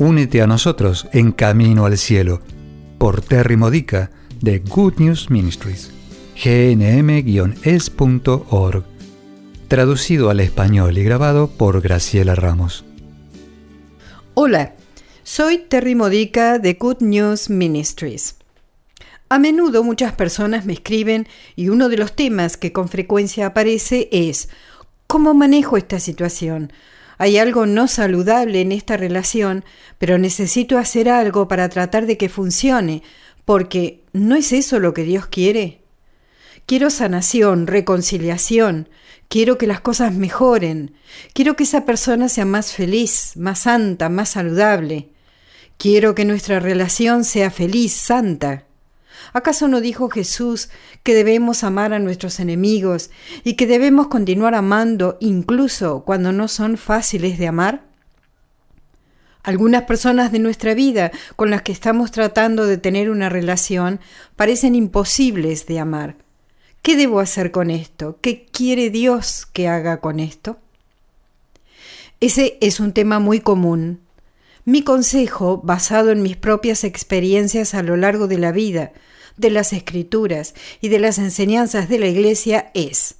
únete a nosotros en Camino al Cielo por Terry Modica de Good News Ministries, gnm-es.org, traducido al español y grabado por Graciela Ramos. Hola, soy Terry Modica de Good News Ministries. A menudo muchas personas me escriben y uno de los temas que con frecuencia aparece es ¿cómo manejo esta situación? Hay algo no saludable en esta relación, pero necesito hacer algo para tratar de que funcione, porque ¿no es eso lo que Dios quiere? Quiero sanación, reconciliación, quiero que las cosas mejoren, quiero que esa persona sea más feliz, más santa, más saludable. Quiero que nuestra relación sea feliz, santa. ¿Acaso no dijo Jesús que debemos amar a nuestros enemigos y que debemos continuar amando incluso cuando no son fáciles de amar? Algunas personas de nuestra vida con las que estamos tratando de tener una relación parecen imposibles de amar. ¿Qué debo hacer con esto? ¿Qué quiere Dios que haga con esto? Ese es un tema muy común. Mi consejo, basado en mis propias experiencias a lo largo de la vida, de las escrituras y de las enseñanzas de la Iglesia es,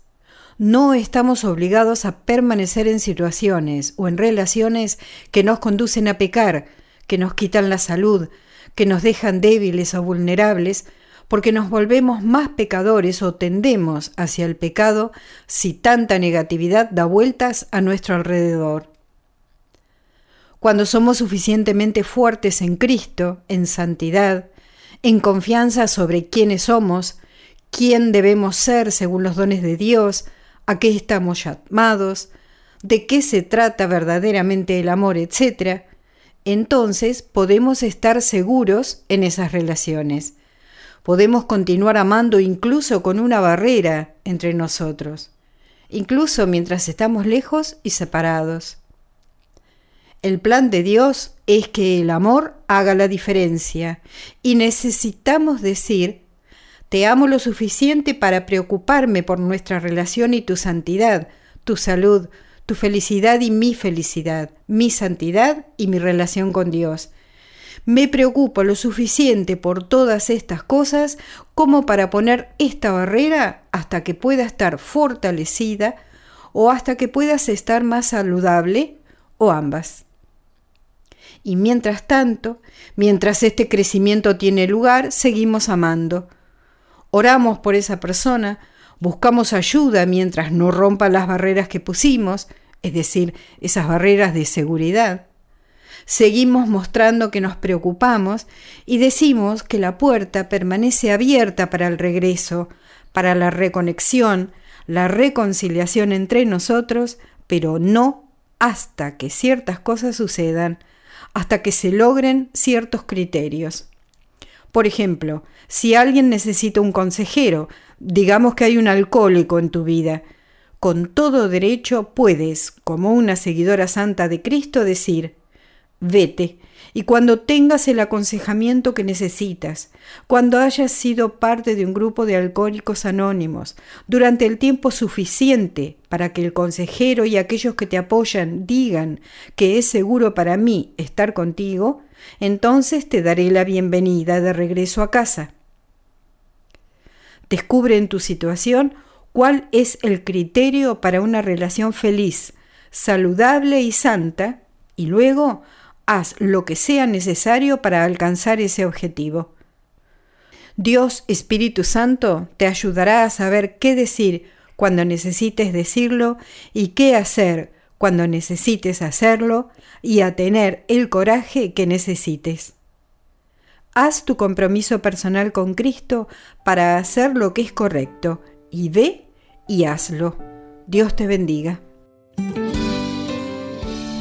no estamos obligados a permanecer en situaciones o en relaciones que nos conducen a pecar, que nos quitan la salud, que nos dejan débiles o vulnerables, porque nos volvemos más pecadores o tendemos hacia el pecado si tanta negatividad da vueltas a nuestro alrededor. Cuando somos suficientemente fuertes en Cristo, en santidad, en confianza sobre quiénes somos, quién debemos ser según los dones de Dios, a qué estamos llamados, de qué se trata verdaderamente el amor, etc., entonces podemos estar seguros en esas relaciones. Podemos continuar amando incluso con una barrera entre nosotros, incluso mientras estamos lejos y separados. El plan de Dios es que el amor haga la diferencia y necesitamos decir, te amo lo suficiente para preocuparme por nuestra relación y tu santidad, tu salud, tu felicidad y mi felicidad, mi santidad y mi relación con Dios. Me preocupo lo suficiente por todas estas cosas como para poner esta barrera hasta que pueda estar fortalecida o hasta que puedas estar más saludable o ambas. Y mientras tanto, mientras este crecimiento tiene lugar, seguimos amando. Oramos por esa persona, buscamos ayuda mientras no rompa las barreras que pusimos, es decir, esas barreras de seguridad. Seguimos mostrando que nos preocupamos y decimos que la puerta permanece abierta para el regreso, para la reconexión, la reconciliación entre nosotros, pero no hasta que ciertas cosas sucedan, hasta que se logren ciertos criterios. Por ejemplo, si alguien necesita un consejero, digamos que hay un alcohólico en tu vida, con todo derecho puedes, como una seguidora santa de Cristo, decir, vete, y cuando tengas el aconsejamiento que necesitas, cuando hayas sido parte de un grupo de alcohólicos anónimos, durante el tiempo suficiente para que el consejero y aquellos que te apoyan digan que es seguro para mí estar contigo, entonces te daré la bienvenida de regreso a casa. Descubre en tu situación cuál es el criterio para una relación feliz, saludable y santa, y luego haz lo que sea necesario para alcanzar ese objetivo. Dios Espíritu Santo te ayudará a saber qué decir cuando necesites decirlo y qué hacer cuando necesites hacerlo y a tener el coraje que necesites. Haz tu compromiso personal con Cristo para hacer lo que es correcto y ve y hazlo. Dios te bendiga.